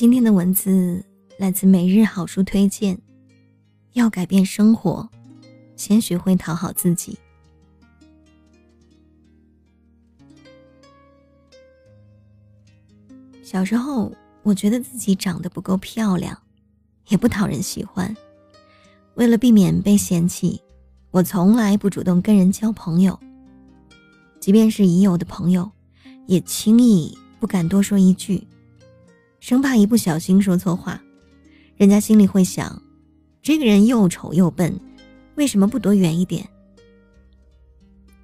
今天的文字来自每日好书推荐。要改变生活，先学会讨好自己。小时候，我觉得自己长得不够漂亮，也不讨人喜欢。为了避免被嫌弃，我从来不主动跟人交朋友。即便是已有的朋友，也轻易不敢多说一句，生怕一不小心说错话，人家心里会想：这个人又丑又笨，为什么不躲远一点？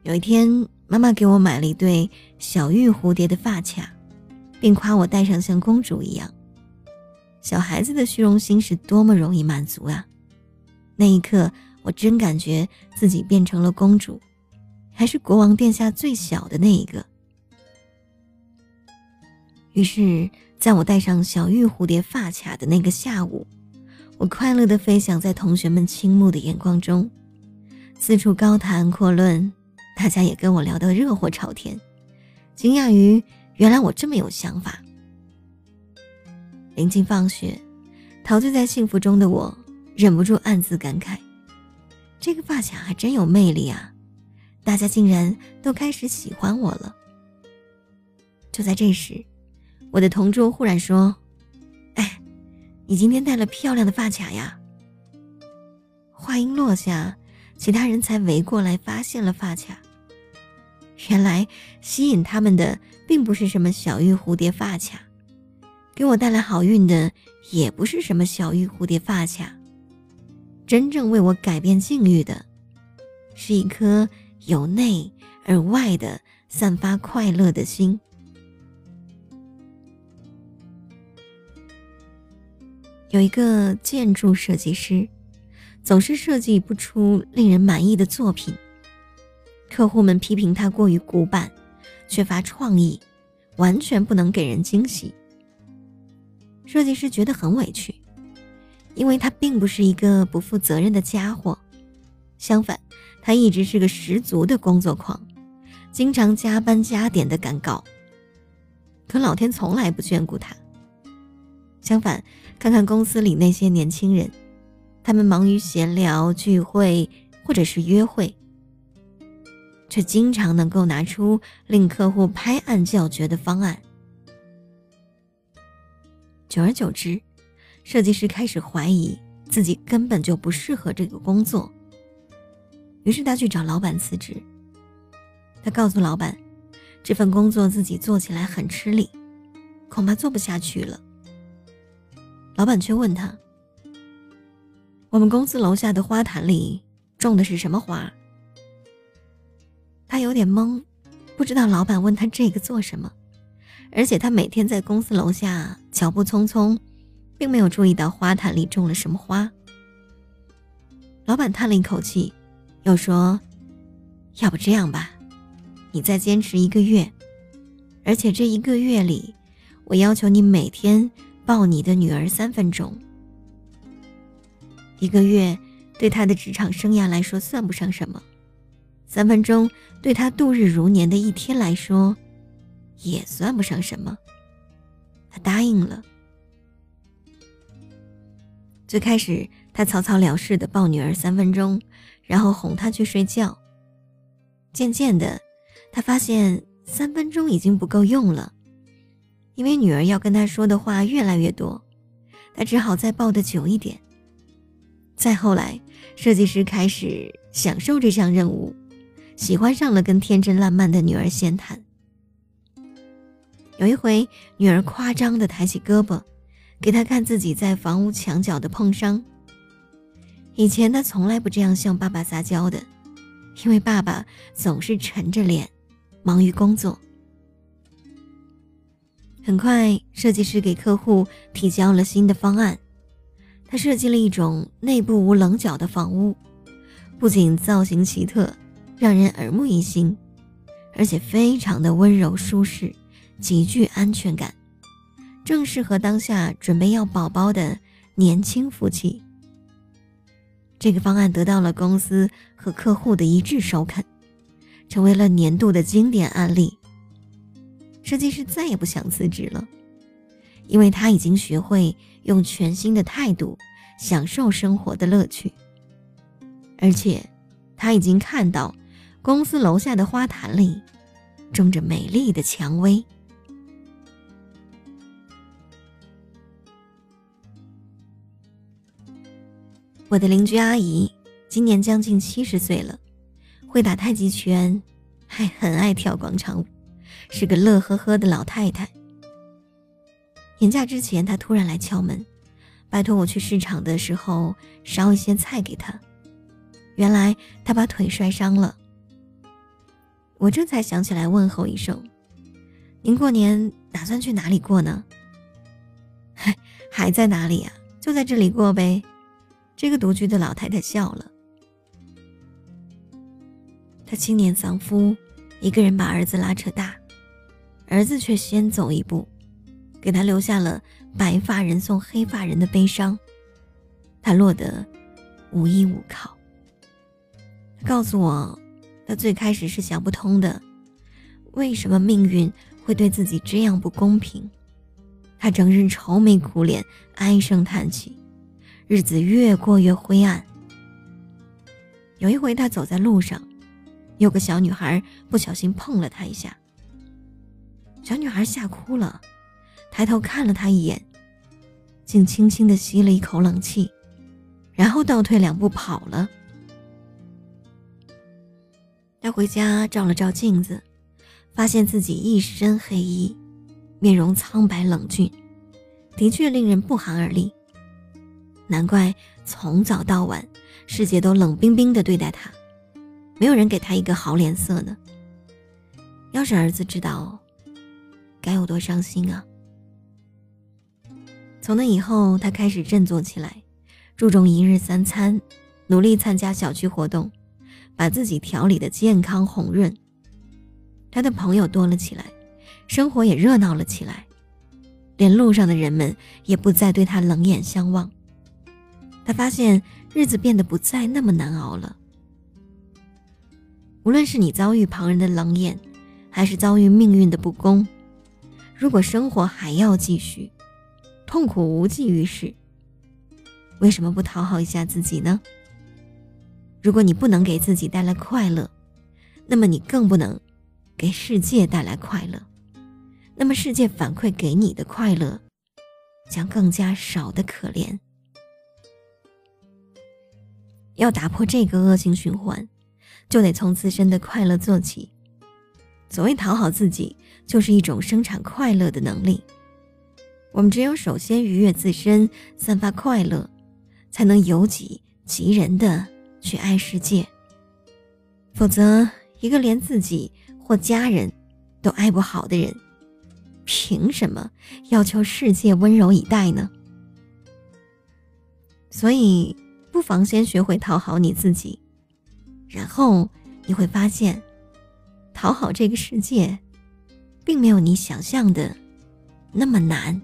有一天，妈妈给我买了一对小玉蝴蝶的发卡。并夸我戴上像公主一样。小孩子的虚荣心是多么容易满足啊！那一刻，我真感觉自己变成了公主，还是国王殿下最小的那一个。于是，在我戴上小玉蝴蝶发卡的那个下午，我快乐地飞翔在同学们倾慕的眼光中，四处高谈阔论，大家也跟我聊得热火朝天，惊讶于。原来我这么有想法。临近放学，陶醉在幸福中的我，忍不住暗自感慨：这个发卡还真有魅力啊！大家竟然都开始喜欢我了。就在这时，我的同桌忽然说：“哎，你今天戴了漂亮的发卡呀！”话音落下，其他人才围过来发现了发卡。原来吸引他们的并不是什么小玉蝴蝶发卡，给我带来好运的也不是什么小玉蝴蝶发卡，真正为我改变境遇的，是一颗由内而外的散发快乐的心。有一个建筑设计师，总是设计不出令人满意的作品。客户们批评他过于古板，缺乏创意，完全不能给人惊喜。设计师觉得很委屈，因为他并不是一个不负责任的家伙，相反，他一直是个十足的工作狂，经常加班加点的赶稿。可老天从来不眷顾他。相反，看看公司里那些年轻人，他们忙于闲聊、聚会或者是约会。却经常能够拿出令客户拍案叫绝的方案。久而久之，设计师开始怀疑自己根本就不适合这个工作。于是他去找老板辞职。他告诉老板，这份工作自己做起来很吃力，恐怕做不下去了。老板却问他：“我们公司楼下的花坛里种的是什么花？”他有点懵，不知道老板问他这个做什么，而且他每天在公司楼下脚步匆匆，并没有注意到花坛里种了什么花。老板叹了一口气，又说：“要不这样吧，你再坚持一个月，而且这一个月里，我要求你每天抱你的女儿三分钟。一个月对他的职场生涯来说算不上什么。”三分钟对他度日如年的一天来说，也算不上什么。他答应了。最开始，他草草了事的抱女儿三分钟，然后哄她去睡觉。渐渐的，他发现三分钟已经不够用了，因为女儿要跟他说的话越来越多，他只好再抱得久一点。再后来，设计师开始享受这项任务。喜欢上了跟天真烂漫的女儿闲谈。有一回，女儿夸张的抬起胳膊，给他看自己在房屋墙角的碰伤。以前他从来不这样向爸爸撒娇的，因为爸爸总是沉着脸，忙于工作。很快，设计师给客户提交了新的方案，他设计了一种内部无棱角的房屋，不仅造型奇特。让人耳目一新，而且非常的温柔舒适，极具安全感，正适合当下准备要宝宝的年轻夫妻。这个方案得到了公司和客户的一致首肯，成为了年度的经典案例。设计师再也不想辞职了，因为他已经学会用全新的态度享受生活的乐趣，而且他已经看到公司楼下的花坛里种着美丽的蔷薇。我的邻居阿姨今年将近七十岁了，会打太极拳，还很爱跳广场舞，是个乐呵呵的老太太。年假之前，她突然来敲门，拜托我去市场的时候捎一些菜给她。原来她把腿摔伤了，我这才想起来问候一声：“您过年打算去哪里过呢？”“ 还在哪里呀？就在这里过呗。”这个独居的老太太笑了。她青年丧夫，一个人把儿子拉扯大，儿子却先走一步，给他留下了白发人送黑发人的悲伤。他落得无依无靠。告诉我，他最开始是想不通的，为什么命运会对自己这样不公平？他整日愁眉苦脸，唉声叹气。日子越过越灰暗。有一回，他走在路上，有个小女孩不小心碰了他一下。小女孩吓哭了，抬头看了他一眼，竟轻轻的吸了一口冷气，然后倒退两步跑了。带回家照了照镜子，发现自己一身黑衣，面容苍白冷峻，的确令人不寒而栗。难怪从早到晚，世界都冷冰冰的对待他，没有人给他一个好脸色呢。要是儿子知道，该有多伤心啊！从那以后，他开始振作起来，注重一日三餐，努力参加小区活动，把自己调理的健康红润。他的朋友多了起来，生活也热闹了起来，连路上的人们也不再对他冷眼相望。他发现日子变得不再那么难熬了。无论是你遭遇旁人的冷眼，还是遭遇命运的不公，如果生活还要继续，痛苦无济于事，为什么不讨好一下自己呢？如果你不能给自己带来快乐，那么你更不能给世界带来快乐。那么世界反馈给你的快乐，将更加少的可怜。要打破这个恶性循环，就得从自身的快乐做起。所谓讨好自己，就是一种生产快乐的能力。我们只有首先愉悦自身，散发快乐，才能由己及人的去爱世界。否则，一个连自己或家人都爱不好的人，凭什么要求世界温柔以待呢？所以。不妨先学会讨好你自己，然后你会发现，讨好这个世界，并没有你想象的那么难。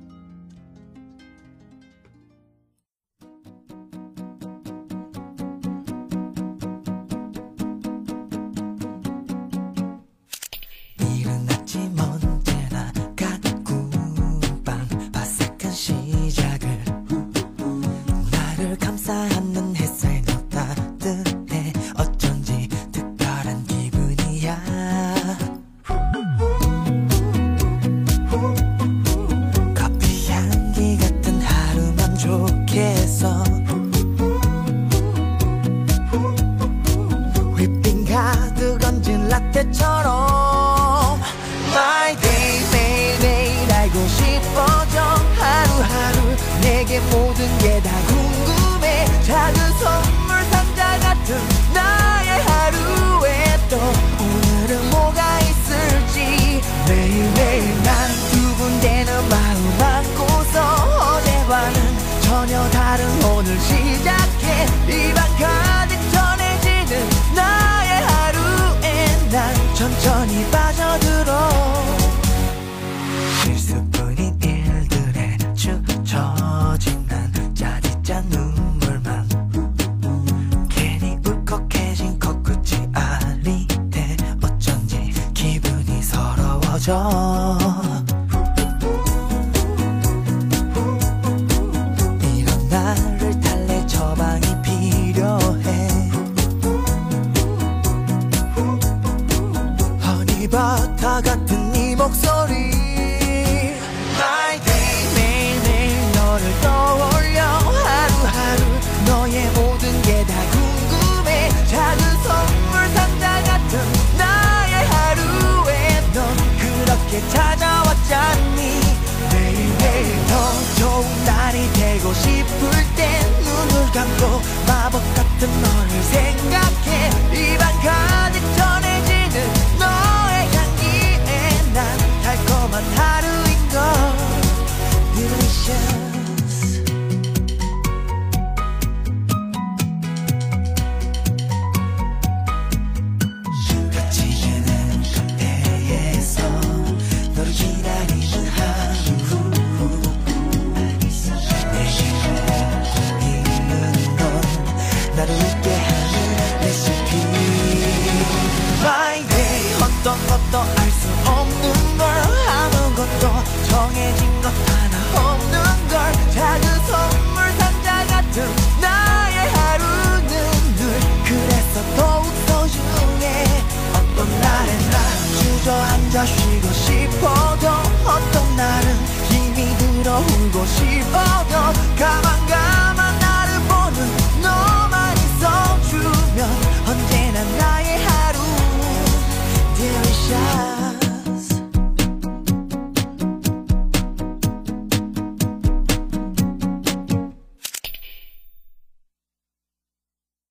等着你把 the night. 또알수 없는 걸. 아무것도 정해진 것 하나 없는 걸. 작은 선물 상자 같은 나의 하루는 늘 그래서 더욱 소중해. 어떤 날엔 나 주저앉아 쉬고 싶어도